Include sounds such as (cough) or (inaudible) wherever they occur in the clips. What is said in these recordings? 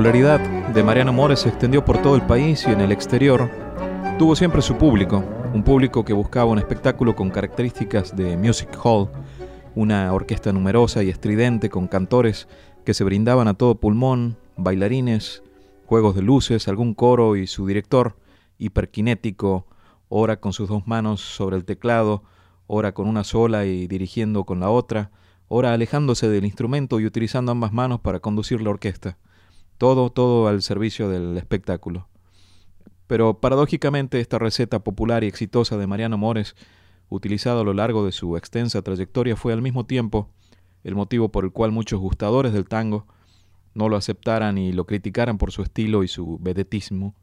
Popularidad de Mariano Mores se extendió por todo el país y en el exterior. Tuvo siempre su público, un público que buscaba un espectáculo con características de music hall, una orquesta numerosa y estridente con cantores que se brindaban a todo pulmón, bailarines, juegos de luces, algún coro y su director, hiperkinético, ora con sus dos manos sobre el teclado, ora con una sola y dirigiendo con la otra, ora alejándose del instrumento y utilizando ambas manos para conducir la orquesta. Todo, todo al servicio del espectáculo. Pero paradójicamente esta receta popular y exitosa de Mariano Mores, utilizada a lo largo de su extensa trayectoria, fue al mismo tiempo el motivo por el cual muchos gustadores del tango no lo aceptaran y lo criticaran por su estilo y su vedetismo.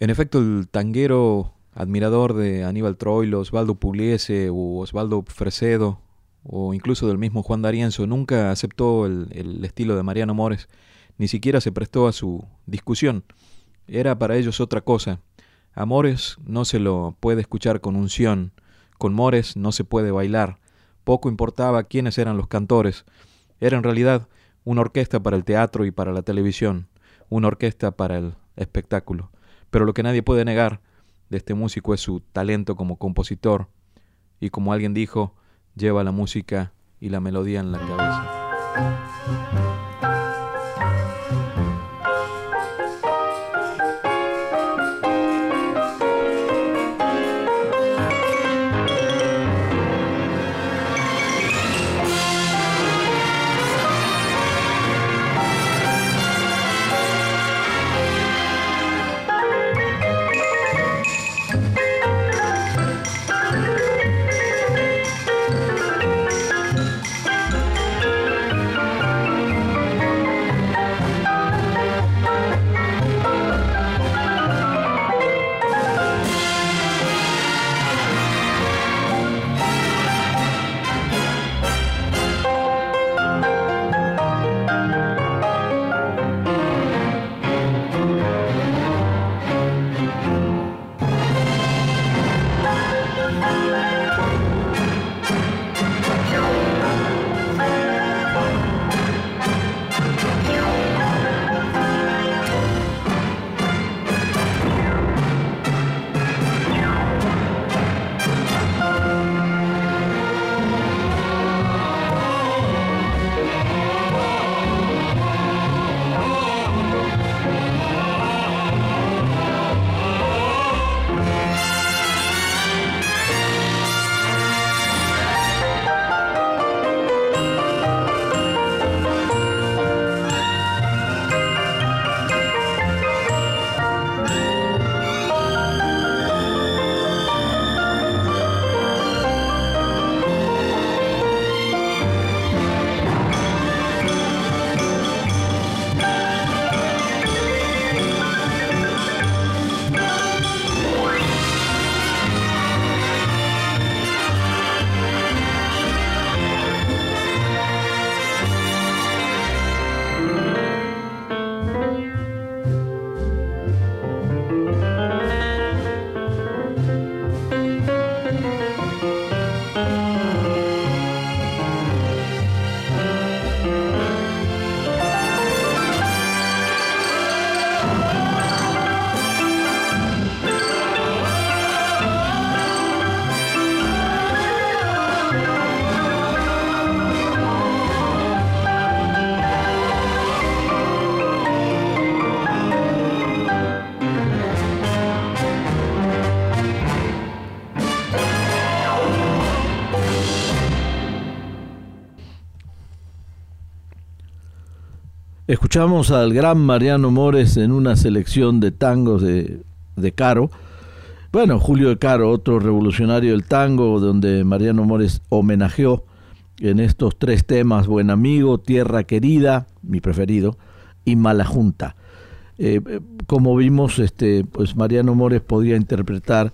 En efecto, el tanguero admirador de Aníbal Troilo, Osvaldo Pugliese u Osvaldo Fresedo, o incluso del mismo Juan D'Arienzo, nunca aceptó el, el estilo de Mariano Mores ni siquiera se prestó a su discusión. Era para ellos otra cosa. A Mores no se lo puede escuchar con unción, con Mores no se puede bailar. Poco importaba quiénes eran los cantores. Era en realidad una orquesta para el teatro y para la televisión, una orquesta para el espectáculo. Pero lo que nadie puede negar de este músico es su talento como compositor y como alguien dijo, lleva la música y la melodía en la cabeza. Escuchamos al gran Mariano Mores en una selección de tangos de, de Caro. Bueno, Julio de Caro, otro revolucionario del tango, donde Mariano Mores homenajeó en estos tres temas, Buen Amigo, Tierra Querida, mi preferido, y Mala Junta. Eh, como vimos, este, pues Mariano Mores podía interpretar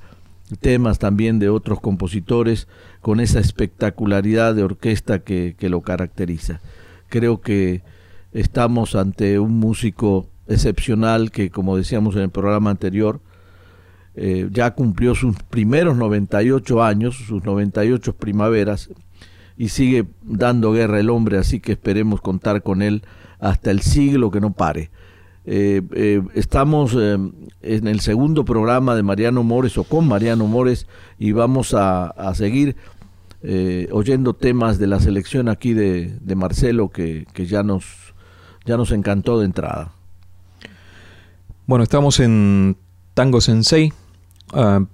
temas también de otros compositores con esa espectacularidad de orquesta que, que lo caracteriza. Creo que estamos ante un músico excepcional que, como decíamos en el programa anterior, eh, ya cumplió sus primeros 98 años, sus 98 primaveras, y sigue dando guerra el hombre, así que esperemos contar con él hasta el siglo que no pare. Eh, eh, estamos en el segundo programa de Mariano Mores o con Mariano Mores y vamos a, seguir oyendo temas de la selección aquí de, de Marcelo que, que ya nos ya nos encantó de entrada. Bueno, estamos en Tango Sensei, ah,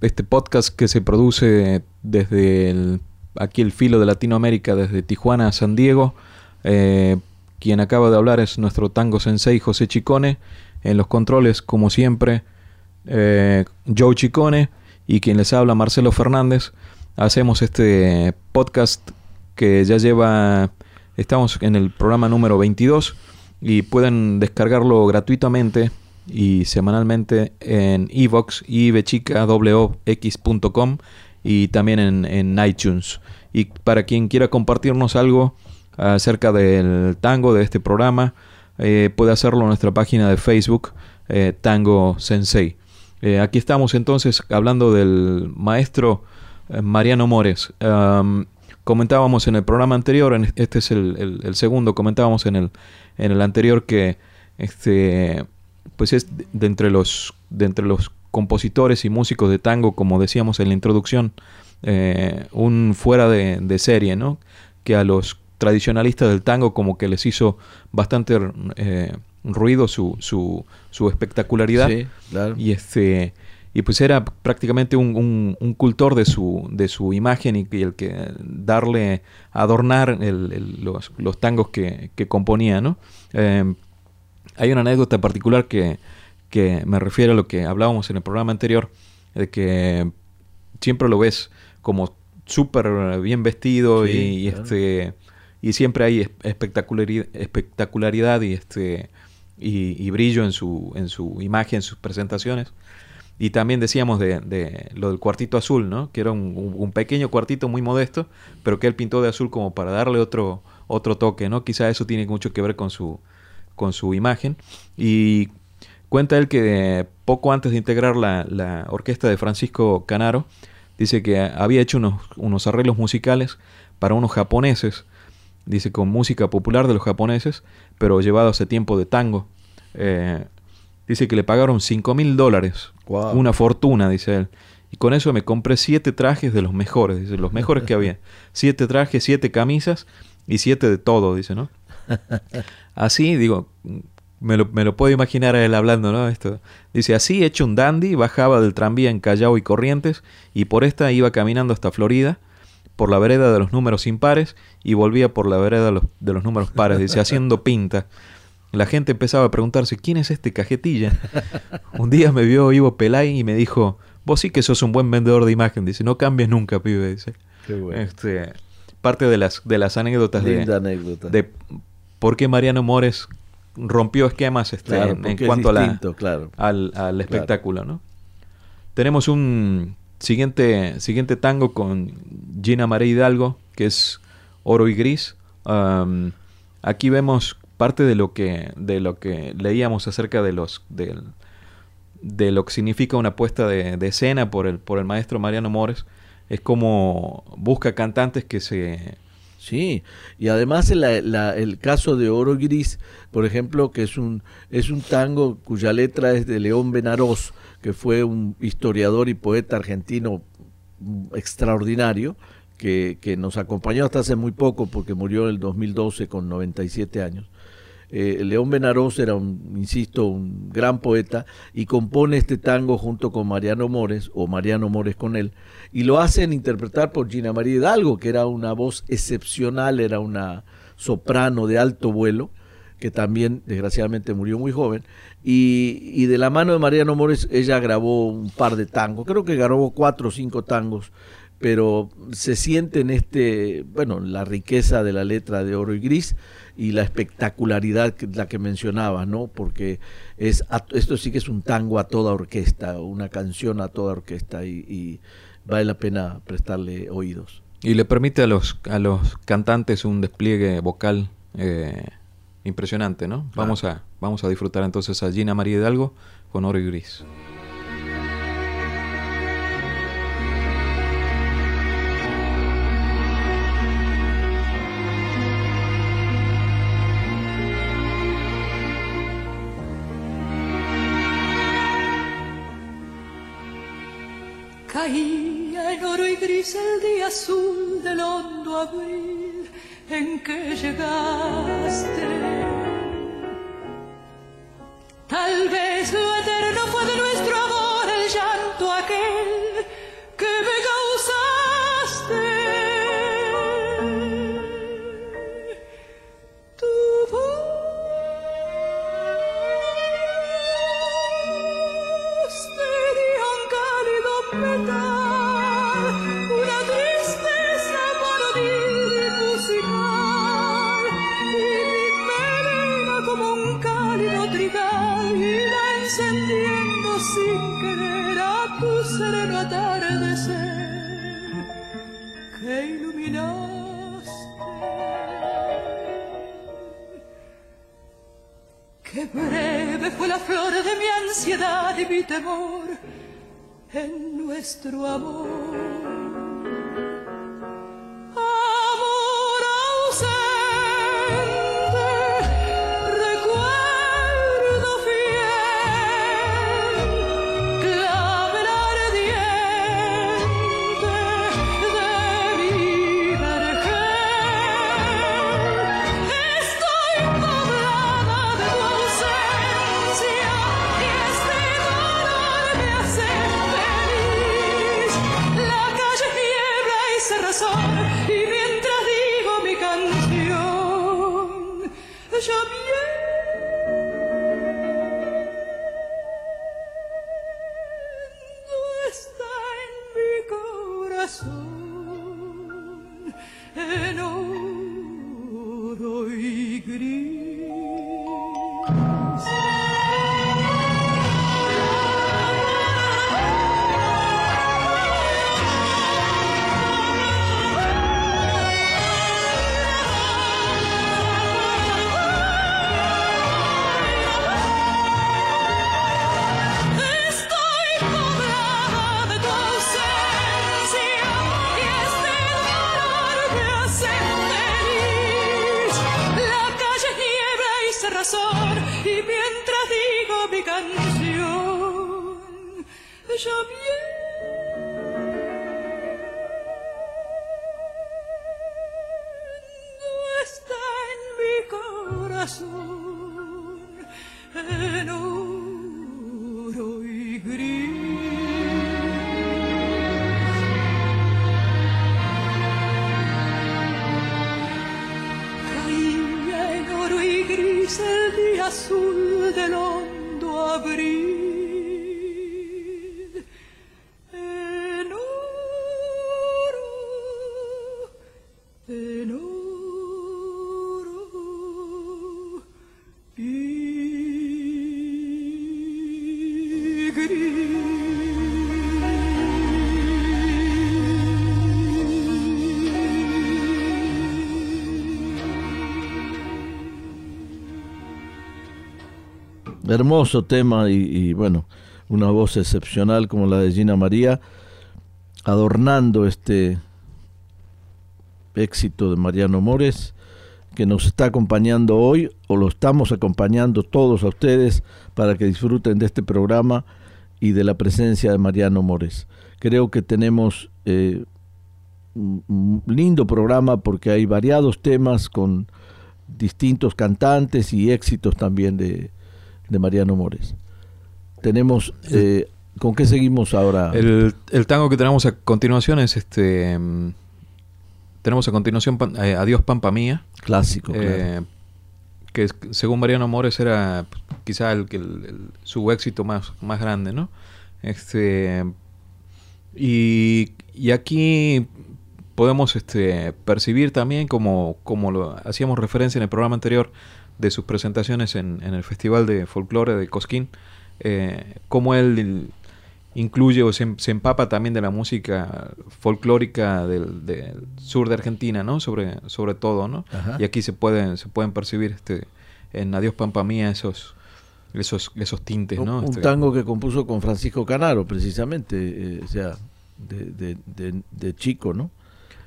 este podcast que se produce desde aquí el filo de Latinoamérica, desde Tijuana a San Diego. Eh, quien acaba de hablar es nuestro Tango Sensei José Chicone. En los controles, como siempre, eh, Joe Chicone y quien les habla Marcelo Fernández. Hacemos este podcast que ya lleva Estamos en el programa número 22 y pueden descargarlo gratuitamente y semanalmente en evox ibechicawox.com y también en, iTunes. Y para quien quiera compartirnos algo acerca del tango de este programa, eh, puede hacerlo en nuestra página de Facebook, eh, Tango Sensei. Eh, aquí estamos entonces hablando del maestro Mariano Mores comentábamos en el programa anterior, en este es el, segundo, comentábamos en el, en el anterior que este pues es de entre los de entre los compositores y músicos de tango, como decíamos en la introducción, eh, un fuera de, serie, ¿no? Que a los tradicionalistas del tango como que les hizo bastante eh, ruido su, su, su espectacularidad. Y este y pues era prácticamente un, un, cultor de su, de su imagen y, el que darle, adornar los, los, tangos que, que componía, ¿no? Em, hay una anécdota particular que, que me refiere a lo que hablábamos en el programa anterior, de que siempre lo ves como súper bien vestido y, este y siempre hay espectacularidad, espectacularidad y este y, y, brillo en su en su imagen, en sus presentaciones. Y también decíamos de, lo del cuartito azul, ¿no? Que era un, pequeño cuartito muy modesto, pero que él pintó de azul como para darle otro, otro toque, ¿no? Quizá eso tiene mucho que ver con su, con su imagen. Y cuenta él que poco antes de integrar la, orquesta de Francisco Canaro, dice que había hecho unos, unos arreglos musicales para unos japoneses, dice con música popular de los japoneses, pero llevado hace tiempo de tango. Eh, Dice que le pagaron 5 mil dólares. Una fortuna, dice él. Y con eso me compré siete trajes de los mejores, dice, los mejores que había. Siete trajes, siete camisas y siete de todo, dice, ¿no? (laughs) Así, digo, me lo, me lo puedo imaginar a él hablando, ¿no? Esto. Dice, así hecho un dandy, bajaba del tranvía en Callao y Corrientes y por esta iba caminando hasta Florida, por la vereda de los números impares y volvía por la vereda de los, de los números pares, dice, haciendo pinta. La gente empezaba a preguntarse, ¿quién es este cajetilla? (laughs) un día me vio Ivo Pelay y me dijo, vos sí que sos un buen vendedor de imagen. Dice, no cambies nunca, pibe. Dice. Qué bueno. Este, parte de las, de las anécdotas de, anécdota. de por qué Mariano Mores rompió esquemas este, en, cuanto a la, claro. al, al, espectáculo. ¿no? Tenemos un siguiente, siguiente tango con Gina María Hidalgo, que es Oro y Gris. aquí vemos parte de lo que, de lo que leíamos acerca de los de, de lo que significa una puesta de, escena por el, por el maestro Mariano Mores, es como busca cantantes que se... Sí, y además el caso de Oro Gris, por ejemplo, que es un, es un tango cuya letra es de León Benarós, que fue un historiador y poeta argentino extraordinario, que, que, nos acompañó hasta hace muy poco porque murió en el 2012 con 97 años. Eh, León Benarós era, un, insisto, un gran poeta y compone este tango junto con Mariano Mores, o Mariano Mores con él, y lo hacen interpretar por Gina María Hidalgo, que era una voz excepcional, era una soprano de alto vuelo, que también desgraciadamente murió muy joven. Y, de la mano de Mariano Mores ella grabó un par de tangos, creo que grabó cuatro o cinco tangos, pero se siente en este, bueno, la riqueza de la letra de Oro y Gris y la espectacularidad que, la que mencionaba, ¿no? Porque es esto sí que es un tango a toda orquesta, una canción a toda orquesta y, vale la pena prestarle oídos. Y le permite a los, a los cantantes un despliegue vocal eh, impresionante, ¿no? Vamos, a, vamos a disfrutar entonces a Gina María Hidalgo con Oro y Gris. Caía en oro y gris el día azul del hondo abril en que llegaste. Tal vez lo fue la flor de mi ansiedad y mi temor en nuestro amor. Y gris. Hermoso tema y, bueno, una voz excepcional como la de Gina María, adornando este éxito de Mariano Mores, que nos está acompañando hoy, o lo estamos acompañando todos a ustedes para que disfruten de este programa y de la presencia de Mariano Mores. Creo que tenemos eh, un lindo programa porque hay variados temas con distintos cantantes y éxitos también de, de Mariano Mores. Tenemos, eh, ¿con qué seguimos ahora? El, el, tango que tenemos a continuación es este. mm, tenemos a continuación eh, Adiós Pampa Mía. Clásico, eh, claro. que según Mariano Mores era quizá el, su éxito más, más grande, ¿no? Este, y, y aquí podemos este, percibir también, como, como lo hacíamos referencia en el programa anterior, de sus presentaciones en, en el Festival de Folclore de Cosquín, eh, cómo él incluye o se, empapa también de la música folclórica del, sur de Argentina, ¿no? Sobre, sobre todo, ¿no? Y aquí se pueden, se pueden percibir este, en Adiós Pampa Mía esos, esos, esos tintes, ¿no? Un, este, tango que compuso con Francisco Canaro, precisamente, eh, o sea, de, de, de, chico, ¿no?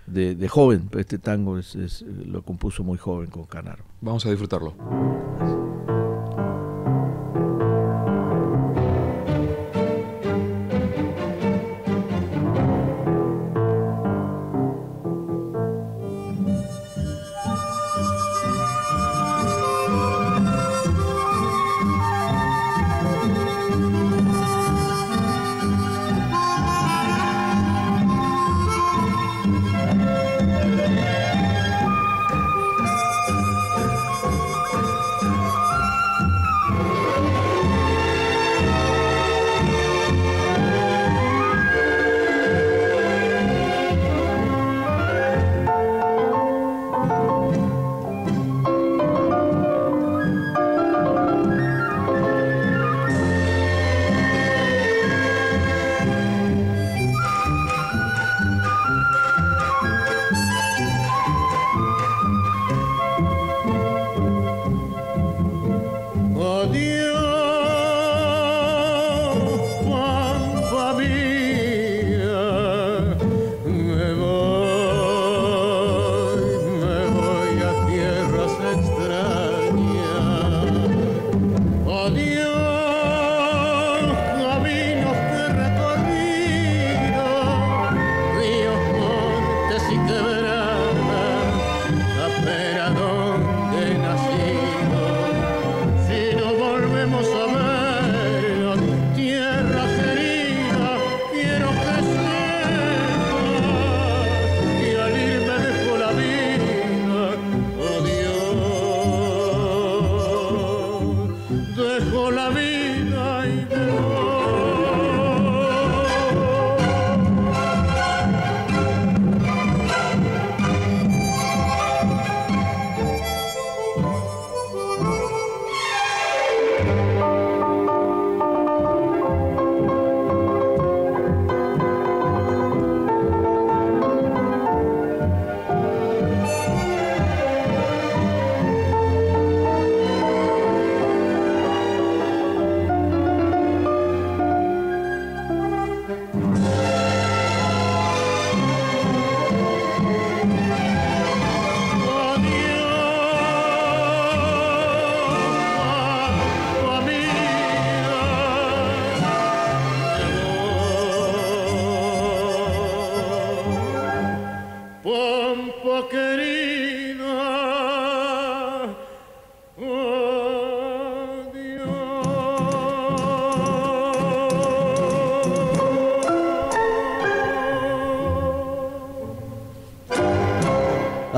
De, de joven, este tango es, lo compuso muy joven con Canaro. Vamos a disfrutarlo.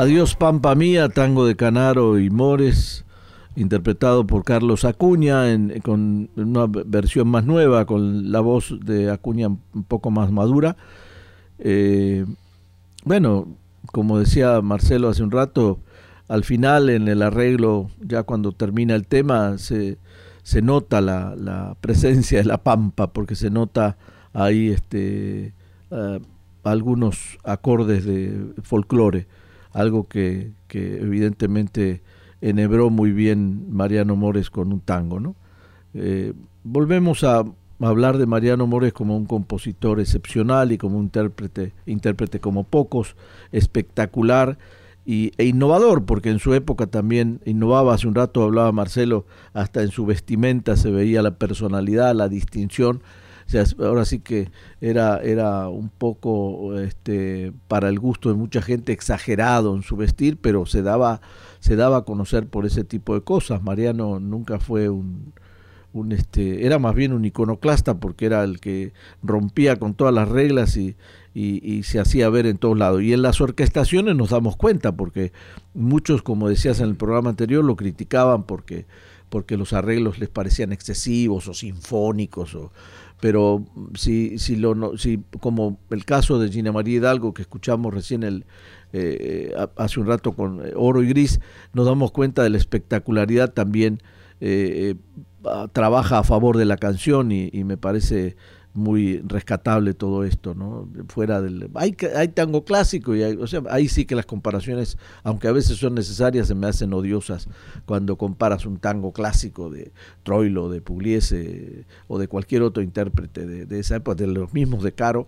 Adiós Pampa Mía, tango de Canaro y Mores, interpretado por Carlos Acuña con una versión más nueva, con la voz de Acuña un poco más madura. Eh, bueno, como decía Marcelo hace un rato, al final en el arreglo, ya cuando termina el tema, se, se nota la, presencia de la pampa, porque se nota ahí este, eh, algunos acordes de folclore algo que, evidentemente enhebró muy bien Mariano Mores con un tango. ¿no? Eh, volvemos a hablar de Mariano Mores como un compositor excepcional y como un intérprete, intérprete como pocos, espectacular y, e innovador, porque en su época también innovaba, hace un rato hablaba Marcelo, hasta en su vestimenta se veía la personalidad, la distinción ahora sí que era, era un poco este, para el gusto de mucha gente exagerado en su vestir, pero se daba, se daba a conocer por ese tipo de cosas. Mariano nunca fue un, un este, era más bien un iconoclasta porque era el que rompía con todas las reglas y, y, se hacía ver en todos lados. Y en las orquestaciones nos damos cuenta porque muchos, como decías en el programa anterior, lo criticaban porque, porque los arreglos les parecían excesivos o sinfónicos o, pero si, si, lo, si como el caso de Gina María Hidalgo que escuchamos recién el, eh, hace un rato con eh, Oro y Gris, nos damos cuenta de la espectacularidad también, eh, trabaja a favor de la canción y me parece muy rescatable todo esto, ¿no? Fuera del hay hay tango clásico y o sea, ahí sí que las comparaciones, aunque a veces son necesarias, se me hacen odiosas cuando comparas un tango clásico de Troilo, de Pugliese o de cualquier otro intérprete de, esa época, de los mismos de Caro.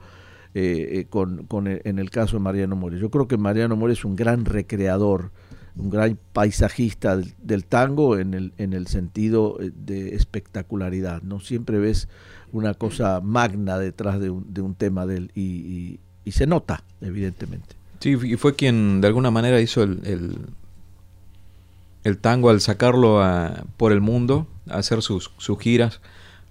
Eh, eh, con, con en el caso de Mariano Mores. Yo creo que Mariano Mores es un gran recreador, un gran paisajista del, tango en el, en el sentido eh, de espectacularidad. ¿no? Siempre ves una cosa magna detrás de un, de un tema de él y, y, se nota, evidentemente. Sí, y fue quien de alguna manera hizo el, el, tango al sacarlo a, por el mundo, a hacer sus, sus giras,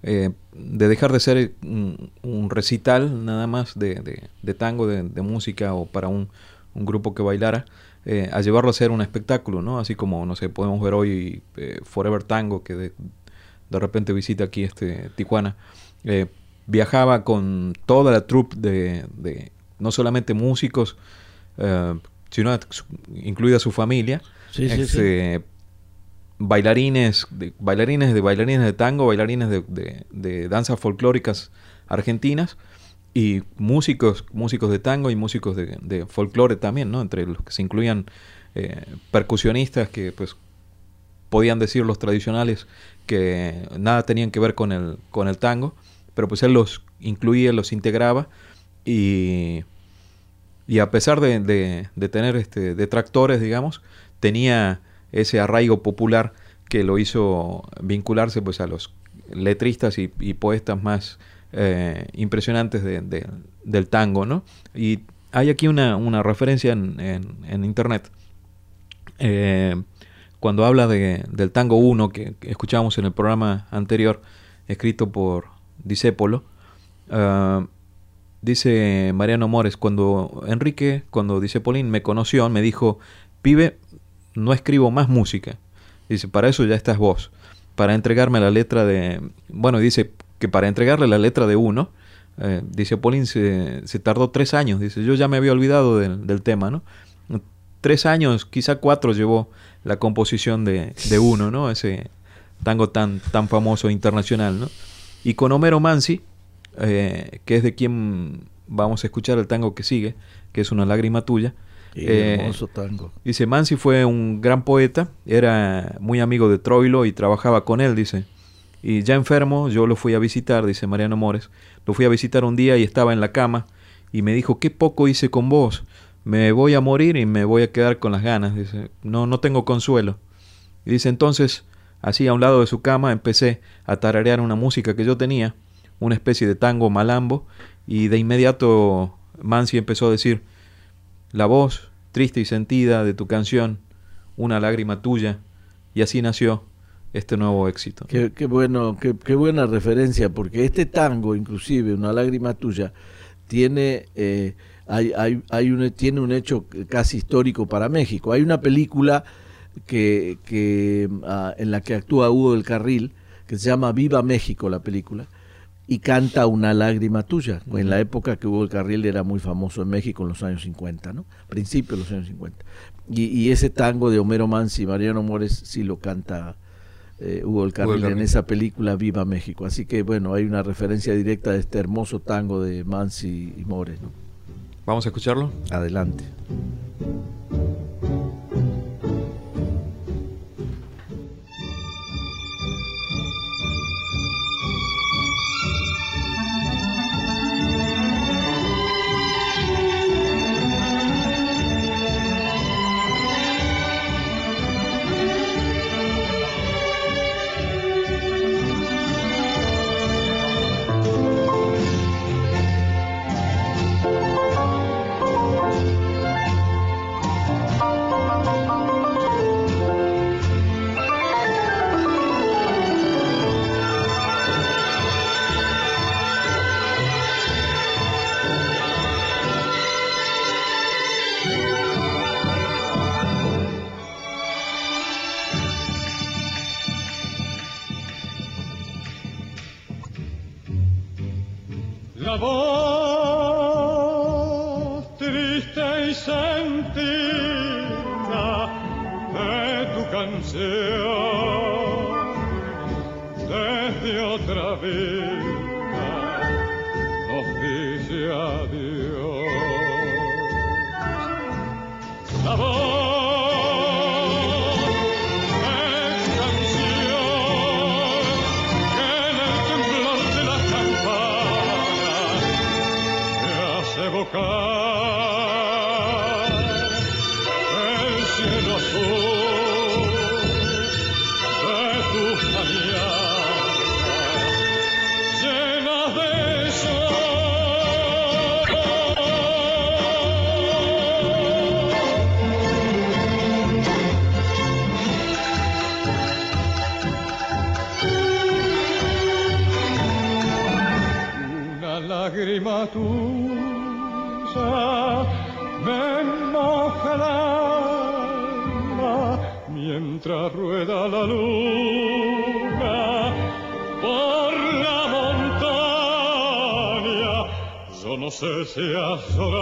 eh, de dejar de ser un, recital nada más de, de, tango, de, música o para un, un grupo que bailara, eh, a llevarlo a ser un espectáculo, ¿no? Así como, no sé, podemos ver hoy eh, Forever Tango, que de, de repente visita aquí este Tijuana. Eh, viajaba con toda la troupe de, no solamente músicos, eh, sino incluida su familia. Este, bailarines, de, bailarines de bailarines de tango, bailarines de, de, danzas folclóricas argentinas y músicos, músicos de tango y músicos de, folclore también, ¿no? Entre los que se incluían eh, percusionistas que pues podían decir los tradicionales que nada tenían que ver con el, con el tango pero pues él los incluía, los integraba y, y a pesar de, de, tener este, detractores, digamos, tenía ese arraigo popular que lo hizo vincularse pues a los letristas y, poetas más eh, impresionantes de, del tango, ¿no? Y hay aquí una, una referencia en, en, internet. Eh, cuando habla de, del tango 1 que escuchábamos en el programa anterior, escrito por disépolo, uh, dice Mariano Mores, cuando Enrique, cuando dice Polín me conoció, me dijo, pibe, no escribo más música. Dice, para eso ya estás vos. Para entregarme la letra de... Bueno, dice que para entregarle la letra de uno, eh, dice Polín, se, se, tardó tres años. Dice, yo ya me había olvidado del, del tema, ¿no? Tres años, quizá cuatro llevó la composición de, de uno, ¿no? Ese tango tan, tan famoso internacional, ¿no? Y con Homero Mansi, eh, que es de quien vamos a escuchar el tango que sigue, que es Una lágrima tuya. Eh, hermoso tango. Dice, Mansi fue un gran poeta, era muy amigo de Troilo y trabajaba con él, dice. Y ya enfermo, yo lo fui a visitar, dice Mariano Mores. Lo fui a visitar un día y estaba en la cama y me dijo, qué poco hice con vos. Me voy a morir y me voy a quedar con las ganas. Dice, no, no tengo consuelo. Y dice, entonces Así, a un lado de su cama, empecé a tararear una música que yo tenía, una especie de tango malambo, y de inmediato Mansi empezó a decir, la voz triste y sentida de tu canción, una lágrima tuya, y así nació este nuevo éxito. Qué, bueno, qué, buena referencia, porque este tango, inclusive, una lágrima tuya, tiene, eh, hay, hay, hay un, tiene un hecho casi histórico para México. Hay una película que, que ah, en la que actúa Hugo del Carril, que se llama Viva México la película, y canta Una lágrima tuya, en la época que Hugo del Carril era muy famoso en México en los años 50, ¿no? Principios de los años 50. Y, y ese tango de Homero Mansi y Mariano Mores sí lo canta eh, Hugo del Carril en esa película Viva México. Así que bueno, hay una referencia directa de este hermoso tango de Mansi y Mores, ¿no? Vamos a escucharlo. Adelante. No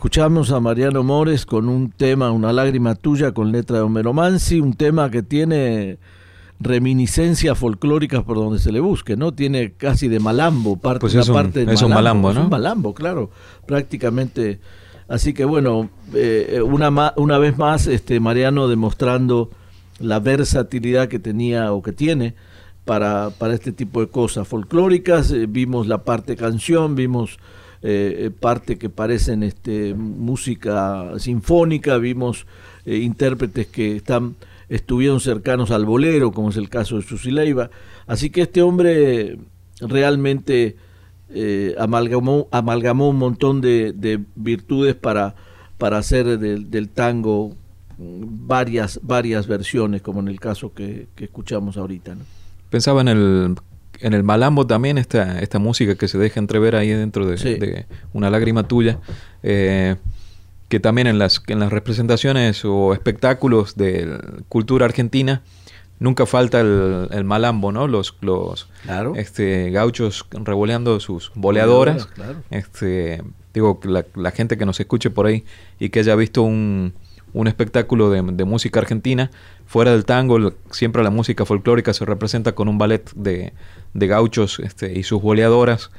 Escuchamos a Mariano Mores con un tema, Una lágrima tuya, con letra de Homero Mansi, un tema que tiene reminiscencias folclóricas por donde se le busque, ¿no? Tiene casi de malambo, parte, Pues una es un- parte de es un malambo, es ¿no? un malambo, claro, prácticamente. Así que bueno, eh, una, ma- una vez más, este Mariano demostrando la versatilidad que tenía o que tiene para, para este tipo de cosas folclóricas. Eh, vimos la parte canción, vimos eh, eh, parte que parecen este, música sinfónica, vimos eh, intérpretes que están estuvieron cercanos al bolero, como es el caso de Susi Leiva. Así que este hombre realmente amalgamó, amalgamó un montón de, de virtudes para, para hacer del, tango mm, varias, varias versiones, como en el caso que, escuchamos ahorita. Pensaba en el, en el malambo también, esta, esta música que se deja entrever ahí dentro de, Sí. de una lágrima tuya, eh, que también en las, en las representaciones o espectáculos de cultura argentina nunca falta el, el malambo, ¿no? Los, los Claro. este, gauchos revoleando sus boleadoras. Claro. Este, digo, que la, la gente que nos escuche por ahí y que haya visto un, un espectáculo de, de música argentina, fuera del tango, siempre la música folclórica se representa con un ballet de, de gauchos este, y sus boleadoras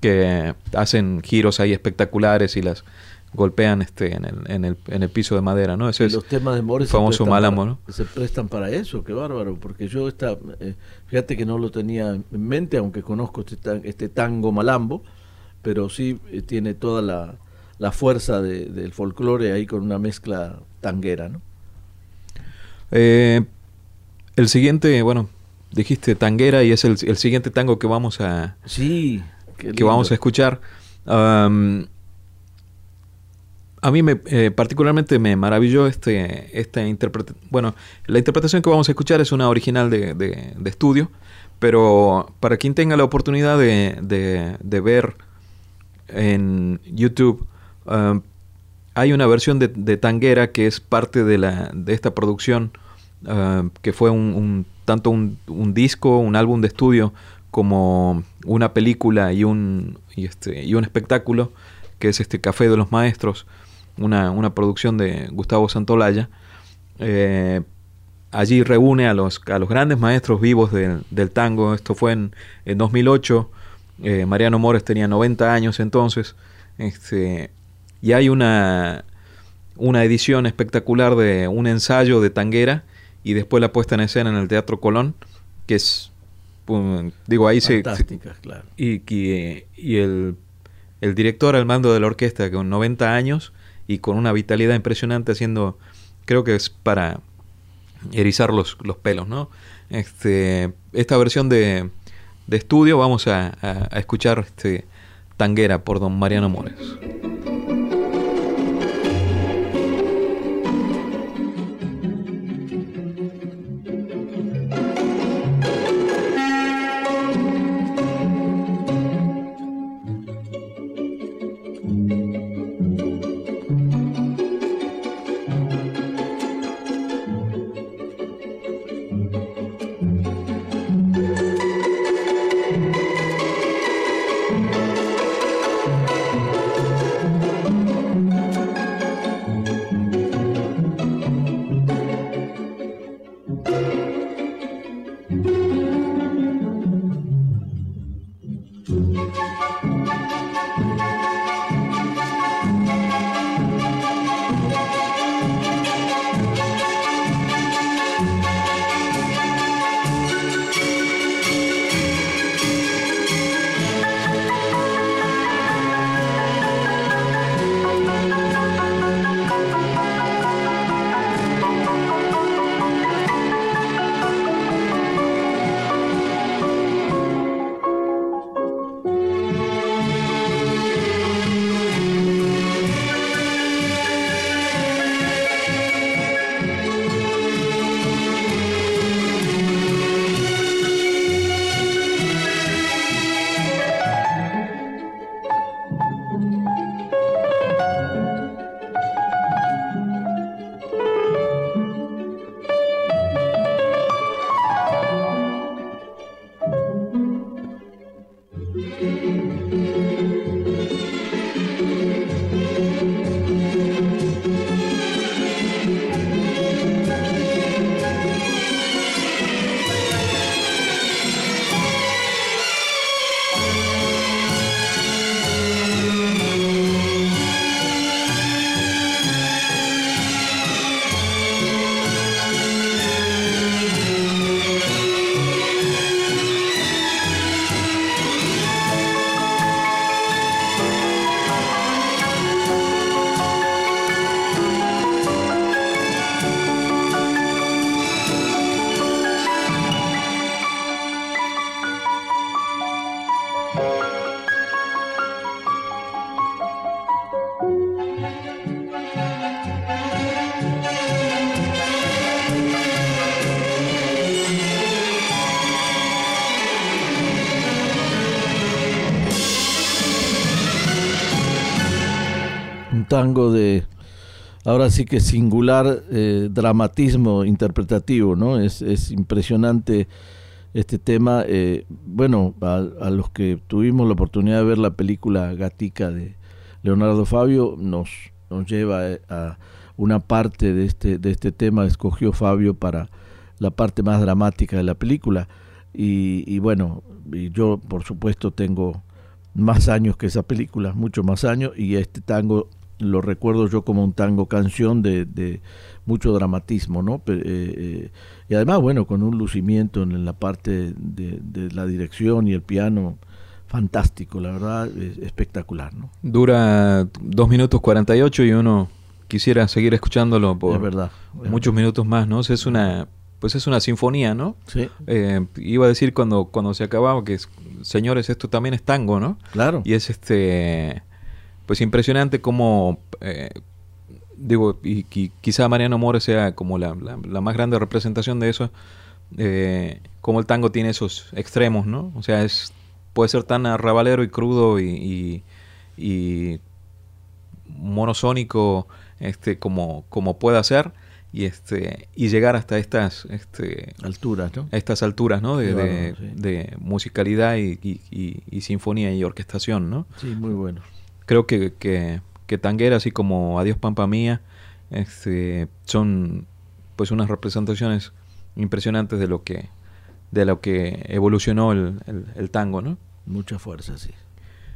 que hacen giros ahí espectaculares y las golpean este, en, el, en, el, en el piso de madera, ¿no? Ese Y es los temas de Mores famoso ¿no? Se prestan para eso, qué bárbaro, porque yo esta, eh, fíjate que no lo tenía en mente, aunque conozco este, este tango malambo, pero sí eh, tiene toda la, la fuerza de- del folclore ahí con una mezcla tanguera, ¿no? Eh, el siguiente, bueno, dijiste tanguera y es el, el siguiente tango que vamos a, Sí, que vamos a escuchar. A mí me, eh, particularmente me maravilló este, esta interpretación. Bueno, la interpretación que vamos a escuchar es una original de, de- de estudio, pero para quien tenga la oportunidad de, de- ver en YouTube, hay una versión de, de Tanguera que es parte de, la, de esta producción, am, que fue un, tanto un, disco, un álbum de estudio, como una película y un, y este, y un espectáculo, que es este Café de los Maestros, una, una producción de Gustavo Santolaya. Eh, allí reúne a los, a los grandes maestros vivos del, del tango. Esto fue en, en 2008. Eh, Mariano Mores tenía 90 años entonces. Este, y hay una, una edición espectacular de un ensayo de tanguera y después la puesta en escena en el Teatro Colón, que es pum, digo, ahí se... Fantásticas, claro. Y, y, y el, el director al mando de la orquesta con 90 años y con una vitalidad impresionante haciendo, creo que es para erizar los, los pelos, ¿no? Este, esta versión de, de estudio vamos a, a- a escuchar este, Tanguera por don Mariano Mores. Tango de ahora sí que singular eh, dramatismo interpretativo, ¿no? Es, es impresionante este tema. eh, bueno, a, los que tuvimos la oportunidad de ver la película Gatica de Leonardo Fabio, nos, nos lleva eh, a una parte de este, de este tema, escogió Fabio para la parte más dramática de la película. Y, y bueno, y yo por supuesto tengo más años que esa película, mucho más años, y este tango lo recuerdo yo como un tango canción de, de mucho dramatismo, ¿no? Eh, eh, y además, bueno, con un lucimiento en la parte de, de la dirección y el piano fantástico, la verdad, es espectacular, ¿no? Dura 2 minutos 48 y uno quisiera seguir escuchándolo por es verdad. es muchos minutos más, ¿no? O sea, es una, pues es una sinfonía, ¿no? Sí, Eh, iba a decir cuando, cuando se acababa que, es- señores, esto también es tango, ¿no? claro. Y es este, pues impresionante como, eh, digo, y, qui- quizá Mariano Mores sea como la, la- la más grande representación de eso, eh, como el tango tiene esos extremos, ¿no? O sea, es puede ser tan arrabalero y crudo y, y, y monosónico este, como, como pueda ser y este y llegar hasta estas este, Alturas, ¿no? estas alturas ¿no? de, de- bárbaro, sí. de musicalidad y, y- y- y sinfonía y orquestación ¿no? Sí, muy bueno. Creo que, que, que Tanguera así como Adiós Pampa Mía este, son pues unas representaciones impresionantes de lo que de lo que evolucionó el, el- el tango ¿no? Mucha fuerza, sí.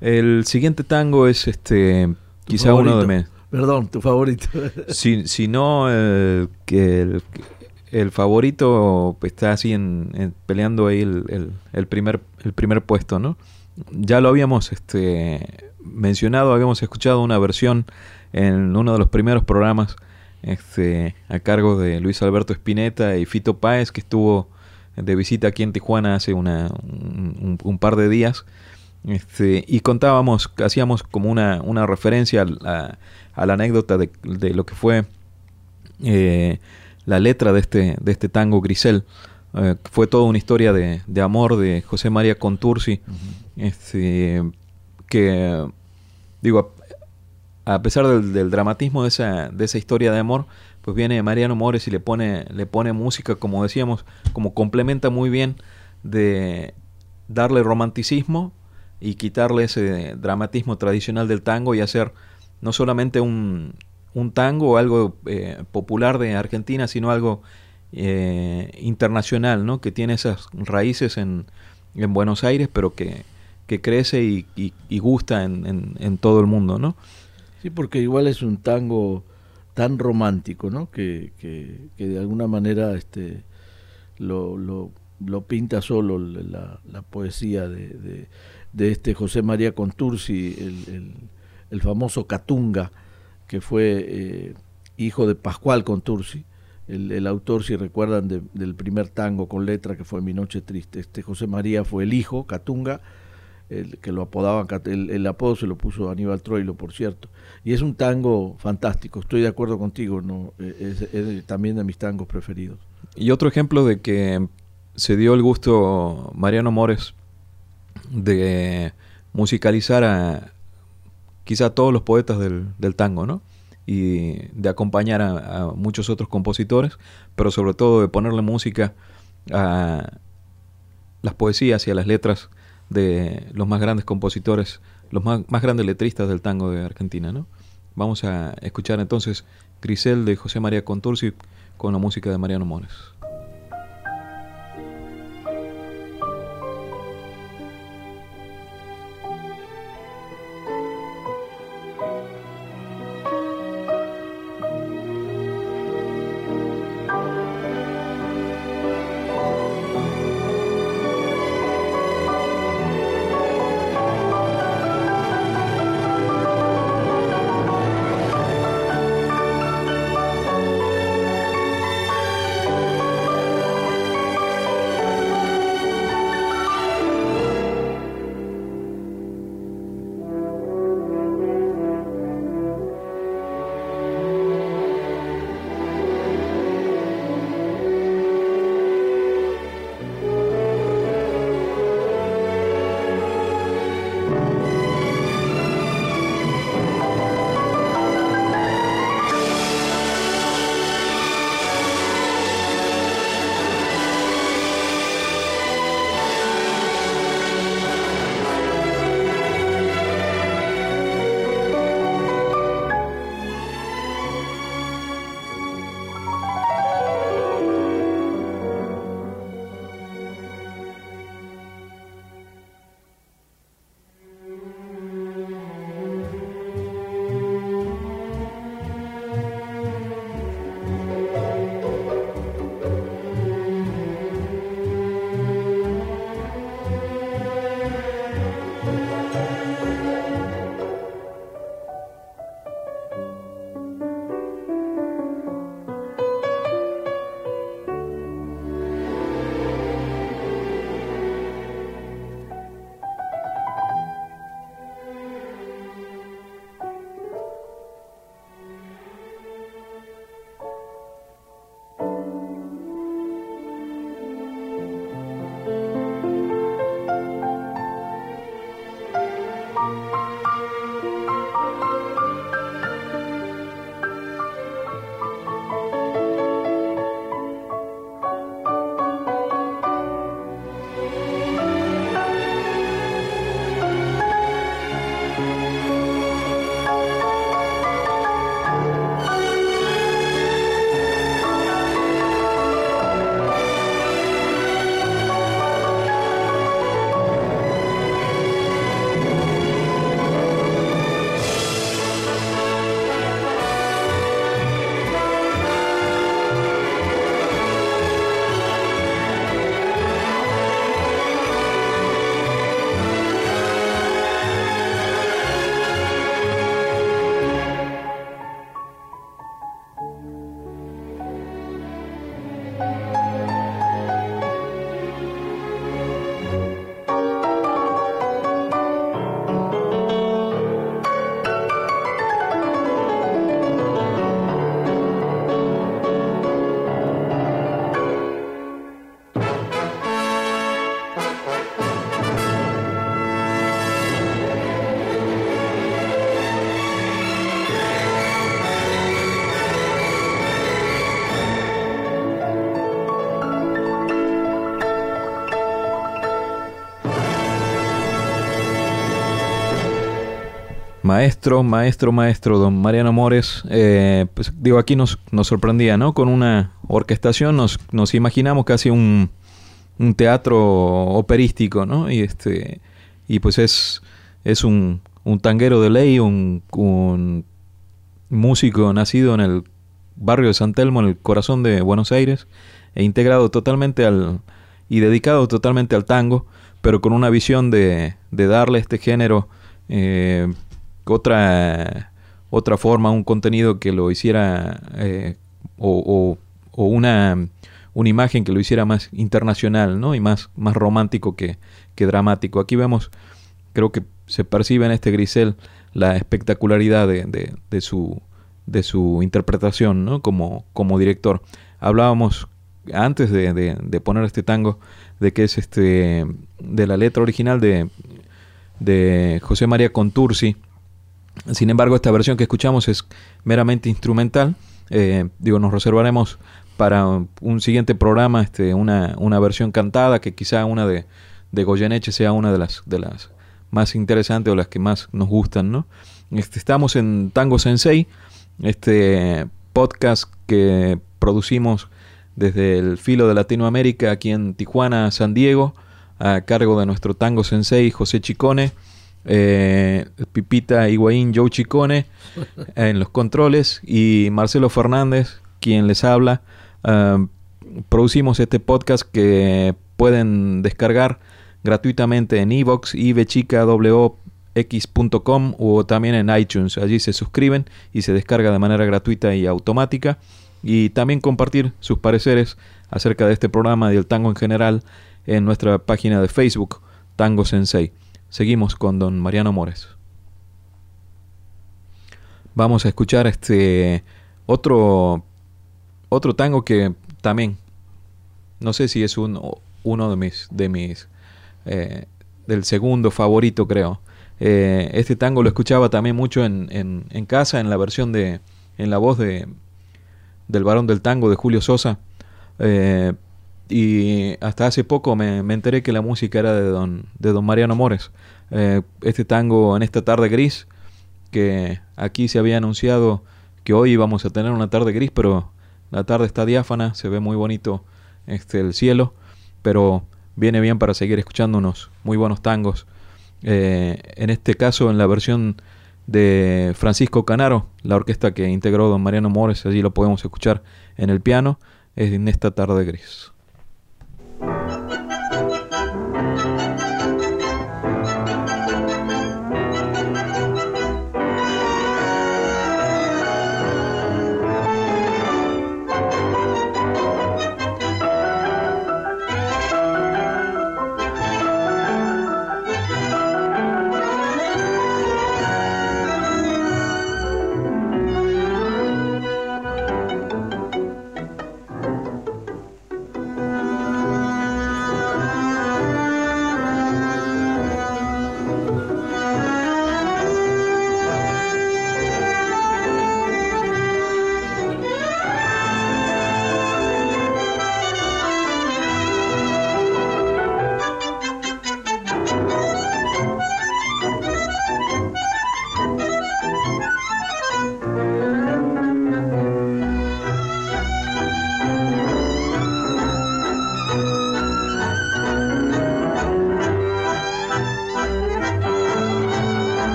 el siguiente tango es este quizá uno de mis Perdón, tu favorito. (laughs) si, si no el, que el, el favorito pues, está así en, peleando ahí el, el, primer, el primer puesto, ¿no? Ya lo habíamos este, mencionado, habíamos escuchado una versión en uno de los primeros programas este, a cargo de Luis Alberto Spinetta y Fito Páez, que estuvo de visita aquí en Tijuana hace una, un, par de días. Este, y contábamos, hacíamos como una, una referencia a, a, la anécdota de, de, lo que fue eh, la letra de este, de este tango Grisel. Eh, fue toda una historia de, de, amor de José María Contursi, este, que, digo, a pesar del, dramatismo de esa, de esa historia de amor, pues viene Mariano Mores y le pone, le pone música, como decíamos, como complementa muy bien de darle romanticismo y quitarle ese dramatismo tradicional del tango y hacer no solamente un, un tango o algo eh, popular de Argentina, sino algo eh, internacional, ¿no? que tiene esas raíces en, en Buenos Aires, pero que, que crece y, y, gusta en, en, todo el mundo. ¿no? Sí, porque igual es un tango tan romántico, ¿no? Que, que, de alguna manera este, lo, lo, lo pinta solo la, la poesía de, de, este José María Contursi, el, el, el famoso Catunga, que fue eh, hijo de Pascual Contursi, el, el, autor, si recuerdan, de, del primer tango con letra que fue Mi Noche Triste. Este José María fue el hijo, Catunga, el, que lo apodaban, el, apodo se lo puso Aníbal Troilo, por cierto. Y es un tango fantástico, estoy de acuerdo contigo, no e, es, también de mis tangos preferidos. Y otro ejemplo de que se dio el gusto Mariano Mores de musicalizar a quizá a todos los poetas del, tango, ¿no? y de acompañar a, muchos otros compositores, pero sobre todo de ponerle música a las poesías y a las letras de los más grandes compositores, los más, grandes letristas del tango de Argentina. ¿no? Vamos a escuchar entonces Grisel de José María Contursi con la música de Mariano Mores. Maestro, maestro, maestro, don Mariano Mores, eh, pues digo, aquí nos, sorprendía, ¿no? Con una orquestación nos, imaginamos casi un, un teatro operístico, ¿no? Y este y pues es, es un, tanguero de ley, un, un músico nacido en el barrio de San Telmo, en el corazón de Buenos Aires, e integrado totalmente al y dedicado totalmente al tango, pero con una visión de, darle este género eh, otra, otra forma, un contenido que lo hiciera eh, o, una, una imagen que lo hiciera más internacional ¿no? y más, más romántico que, que dramático. Aquí vemos, creo que se percibe en este Grisel la espectacularidad de, de, de su, de su interpretación ¿no? como, como director. Hablábamos antes de, de, de, poner este tango de que es este de la letra original de, de José María Contursi, sin embargo, esta versión que escuchamos es meramente instrumental. Eh, digo, nos reservaremos para un siguiente programa este, una, una versión cantada, que quizá una de, de Goyeneche sea una de las, de las más interesantes o las que más nos gustan. ¿no? Este, estamos en Tango Sensei, este podcast que producimos desde el filo de Latinoamérica aquí en Tijuana, San Diego, a cargo de nuestro Tango Sensei José Chicone eh, Pipita Higuaín, Joe Chicone (laughs) en los controles y Marcelo Fernández, quien les habla. Uh, producimos este podcast que pueden descargar gratuitamente en iVox, ivchicawox.com o también en iTunes. Allí se suscriben y se descarga de manera gratuita y automática. Y también compartir sus pareceres acerca de este programa y del tango en general en nuestra página de Facebook, Tango Sensei. Seguimos con don Mariano Mores. Vamos a escuchar este otro otro tango que también no sé si es un, uno de mis de mis eh, del segundo favorito creo. Eh, este tango lo escuchaba también mucho en, en, en, casa en la versión de en la voz de del varón del tango de Julio Sosa. Eh, y hasta hace poco me, me, enteré que la música era de don, de don Mariano Mores. Eh, este tango en esta tarde gris, que aquí se había anunciado que hoy íbamos a tener una tarde gris, pero la tarde está diáfana, se ve muy bonito este, el cielo, pero viene bien para seguir escuchando unos muy buenos tangos. Eh, en este caso, en la versión de Francisco Canaro, la orquesta que integró don Mariano Mores, allí lo podemos escuchar en el piano, es en esta tarde gris.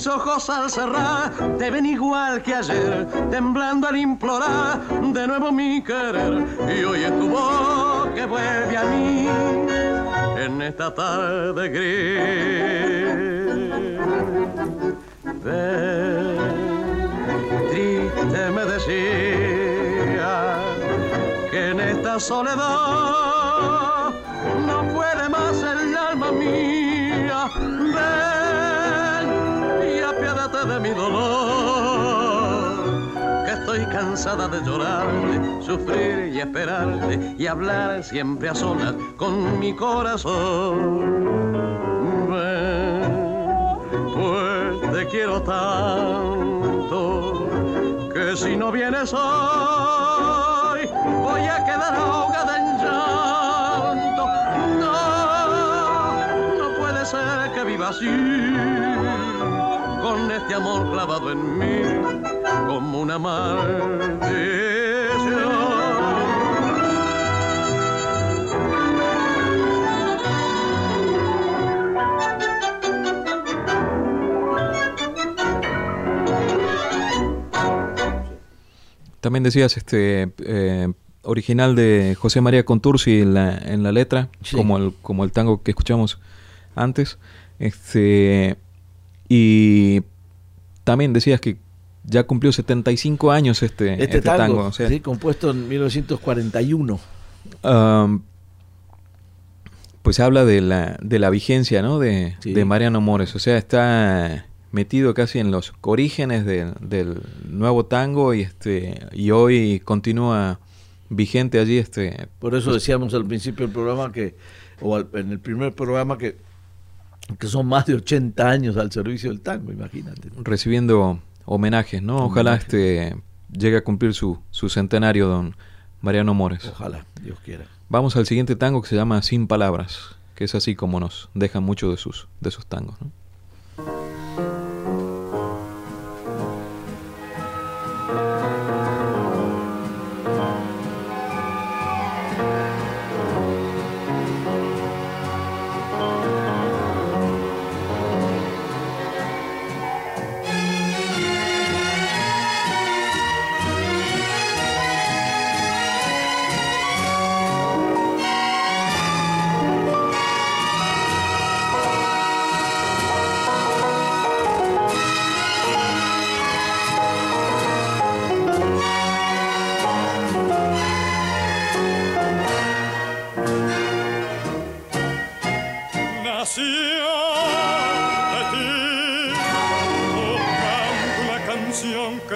Mis ojos al cerrar te ven igual que ayer, temblando al implorar de nuevo mi querer. Y hoy es tu voz que vuelve a mí en esta tarde gris. Ven, triste me decía que en esta soledad cansada de llorarle, sufrir y esperarle y hablar siempre a solas con mi corazón. Ven, pues te quiero tanto que si no vienes hoy voy a quedar ahogada en llanto. No, no puede ser que viva así con este amor clavado en mí como una maldición. También decías este eh, original de José María Contursi en la, en la letra, Sí. como, el, como el tango que escuchamos antes. Este, y también decías que ya cumplió 75 años este, Este, este tango, tango. o sea, sí, compuesto en 1941. um, pues habla de la, de la vigencia ¿no? de, Sí. de Mariano Mores. O sea, está metido casi en los orígenes del- del nuevo tango y este y hoy continúa vigente allí este Por eso decíamos al principio del programa que, o al- en el primer programa que, que son más de 80 años al servicio del tango, imagínate. recibiendo homenajes, ¿no? Ojalá este llegue a cumplir su, su centenario, don Mariano Mores. Ojalá, Dios quiera. Vamos al siguiente tango que se llama Sin Palabras, que es así como nos dejan muchos de sus, de sus tangos, ¿no?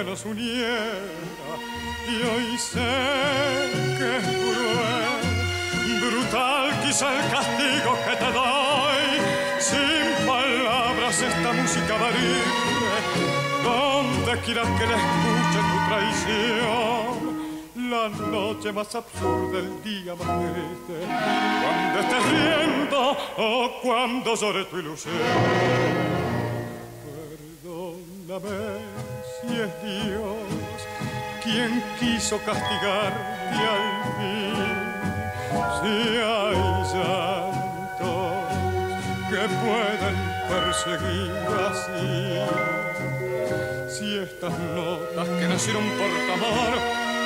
Nos uniera. Y hoy sé que es cruel, brutal quizá el castigo que te doy. Sin palabras esta música va a herirme, donde quieras que la escuche tu traición. La noche más absurda, el día más triste, cuando estés riendo o cuando llore tu ilusión. Perdóname si es Dios quien quiso castigarte al fin. Si hay llantos que pueden perseguir así. Si estas notas que nacieron por tu amor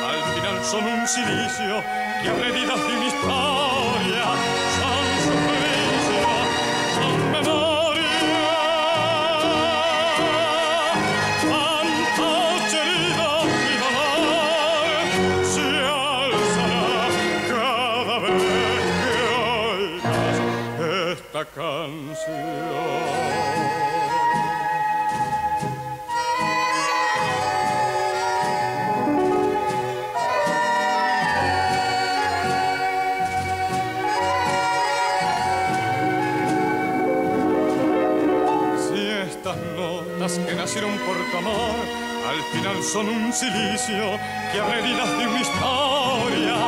al final son un silicio que abre heridas de una historia, esta canción. Que nacieron por tu amor al final son un silicio que abre de una historia,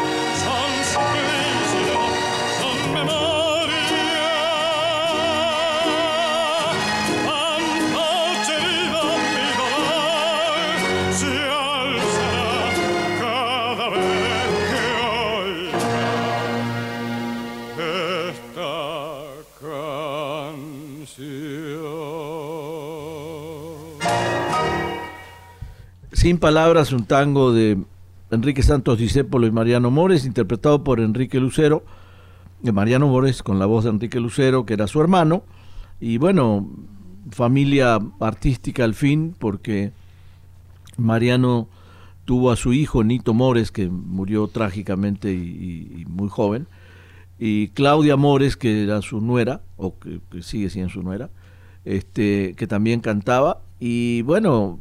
Palabras, un tango de Enrique Santos Discépolo y Mariano Mores, interpretado por Enrique Lucero, de Mariano Mores con la voz de Enrique Lucero, que era su hermano, y bueno, familia artística al fin, porque Mariano tuvo a su hijo Nito Mores, que murió trágicamente y muy joven, y Claudia Mores, que era su nuera, o que, que sigue siendo su nuera, este, que también cantaba, y bueno,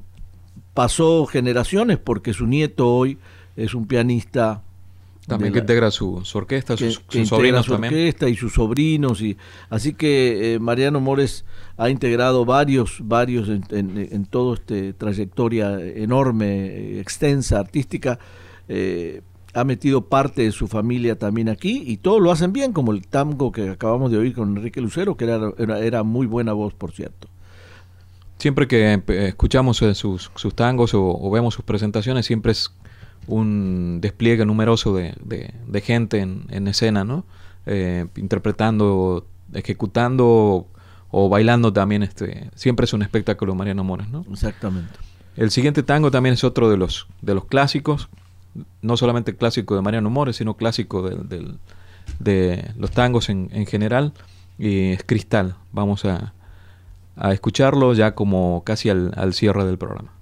pasó generaciones porque su nieto hoy es un pianista también que la- integra su, su orquesta, que, sus, que sus integra sobrinos su también. orquesta y sus sobrinos y así que eh, Mariano Mores ha integrado varios varios en, en, en todo este trayectoria enorme extensa artística eh, ha metido parte de su familia también aquí y todos lo hacen bien como el tango que acabamos de oír con Enrique Lucero que era, era, era muy buena voz por cierto Siempre que escuchamos eh, sus, sus tangos o, o vemos sus presentaciones, siempre es un despliegue numeroso de, de- de gente en, en escena, ¿no? Eh, interpretando, ejecutando o bailando también. Este, siempre es un espectáculo Mariano Mores, ¿no? exactamente El siguiente tango también es otro de los, de los clásicos, no solamente clásico de Mariano Mores, sino clásico del- del- de los tangos en, en general, y es Cristal. Vamos a, a escucharlo ya como casi al, al cierre del programa.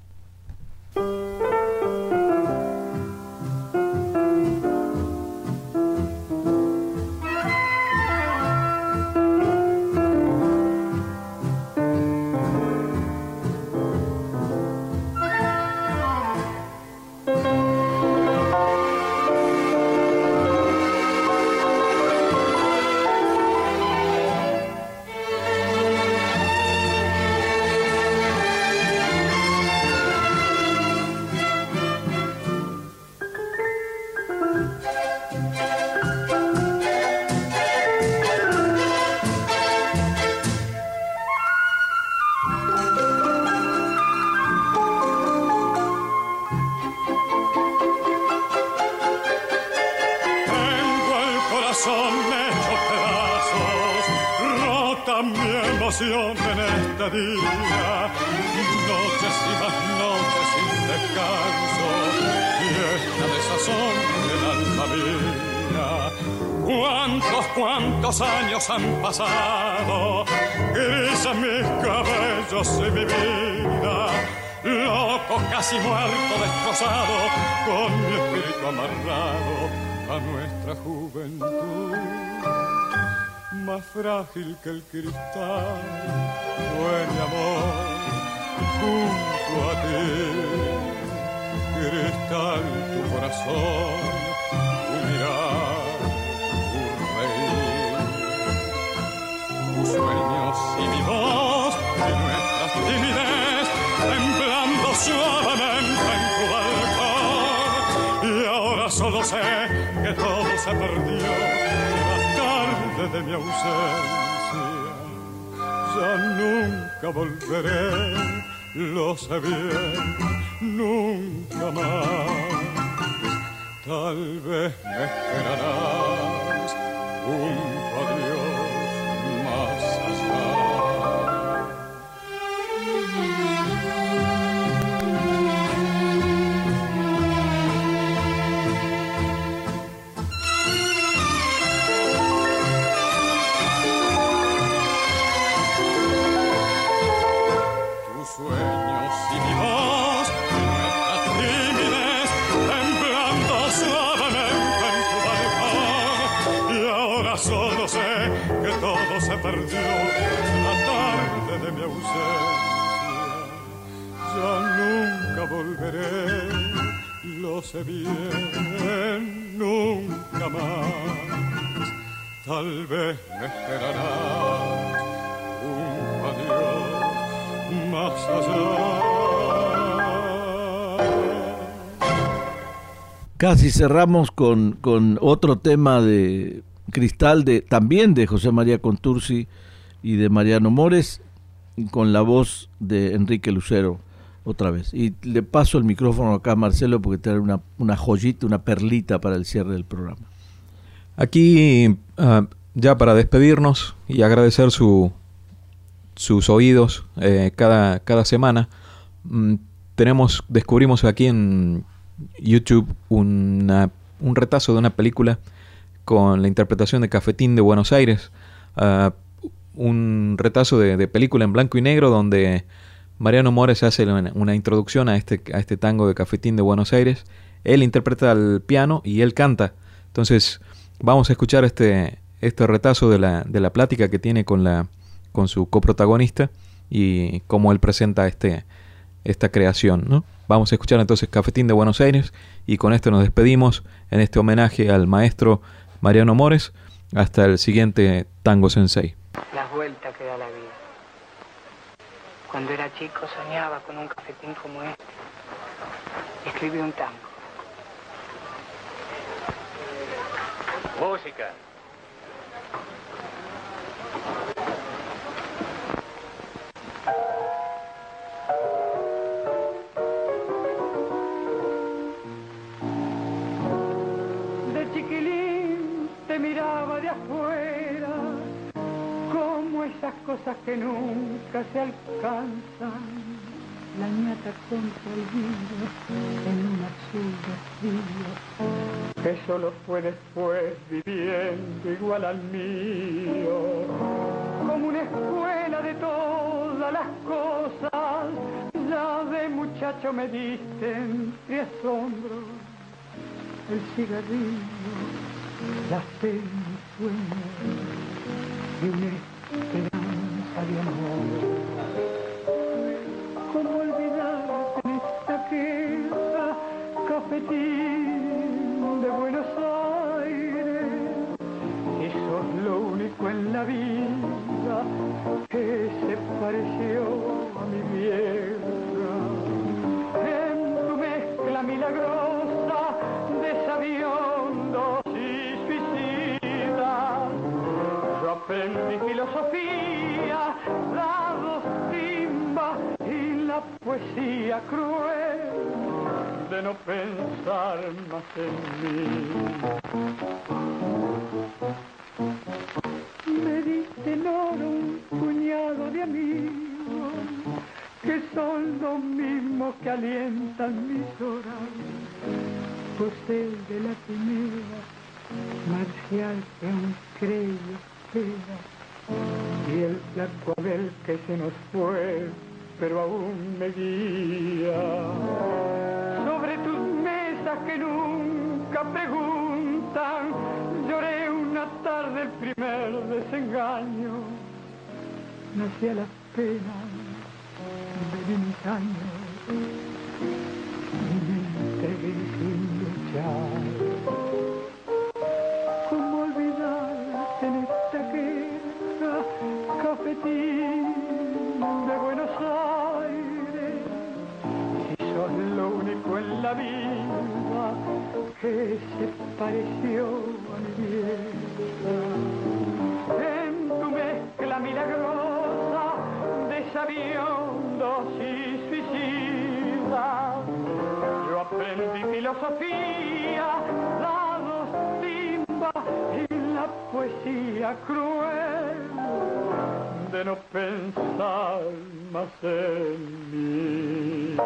Frágil que el cristal, mi amor. Junto a ti. Cristal, tu corazón, tu mirar, tu reír tus sueños y mi voz y nuestras timidez temblando suavemente en tu balcón. Y ahora solo sé que todo se perdió de mi ausencia. Ya nunca volveré lo sé bien nunca más. Tal vez me esperarás junto lo sé nunca más. Tal vez me esperarás junto a Dios más allá. Casi cerramos con, con otro tema de Cristal, de, también de José María Contursi y de Mariano Mores, con la voz de Enrique Lucero otra vez. Y le paso el micrófono acá a Marcelo porque trae una, una joyita, una perlita para el cierre del programa. Aquí, ah, ya para despedirnos y agradecer su, sus oídos eh, cada, cada semana, mm, tenemos, descubrimos aquí en YouTube una- un retazo de una película con la interpretación de Cafetín de Buenos Aires. Ah, un retazo de, de película en blanco y negro donde Mariano Mores hace una, introducción a este, a este tango de Cafetín de Buenos Aires. Él interpreta el piano y él canta. Entonces, vamos a escuchar este, este retazo de la, de la plática que tiene con, la, con su coprotagonista y cómo él presenta este, esta creación, ¿no? Vamos a escuchar entonces Cafetín de Buenos Aires y con esto nos despedimos en este homenaje al maestro Mariano Mores. Hasta el siguiente Tango Sensei. Las vueltas que. Cuando era chico soñaba con un cafetín como este. Escribí un tango. Música. Esas cosas que nunca se alcanzan. La ñata contra el vidrio en un azul vestido, que solo fue después viviendo igual al mío. Como una escuela de todas las cosas, ya de muchacho me diste entre asombros el cigarrillo, la fe mi y una esperanza de amor. ¿Cómo olvidarte en esta queja, cafetín de Buenos Aires? Y sos lo único en la vida que se pareció a mi vieja. En tu mezcla milagrosa de sabiondos yo aprendí filosofía, dados, timba y la poesía cruel de no pensar más en mí. Me diste en oro un puñado de amigos que son los mismos que alientan mis horas. José de la primera, Marcial que aún cree y el flaco Abel que se nos fue, pero aún me guía. Sobre tus mesas que nunca preguntan, lloré una tarde el primer desengaño. Nací a las penas de mis años y me entregué sin luchar. La vida que se pareció a mi vieja. En tu mezcla milagrosa de sabiondos y suicidas, yo aprendí filosofía, dados, timba y la poesía cruel de no pensar más en mí.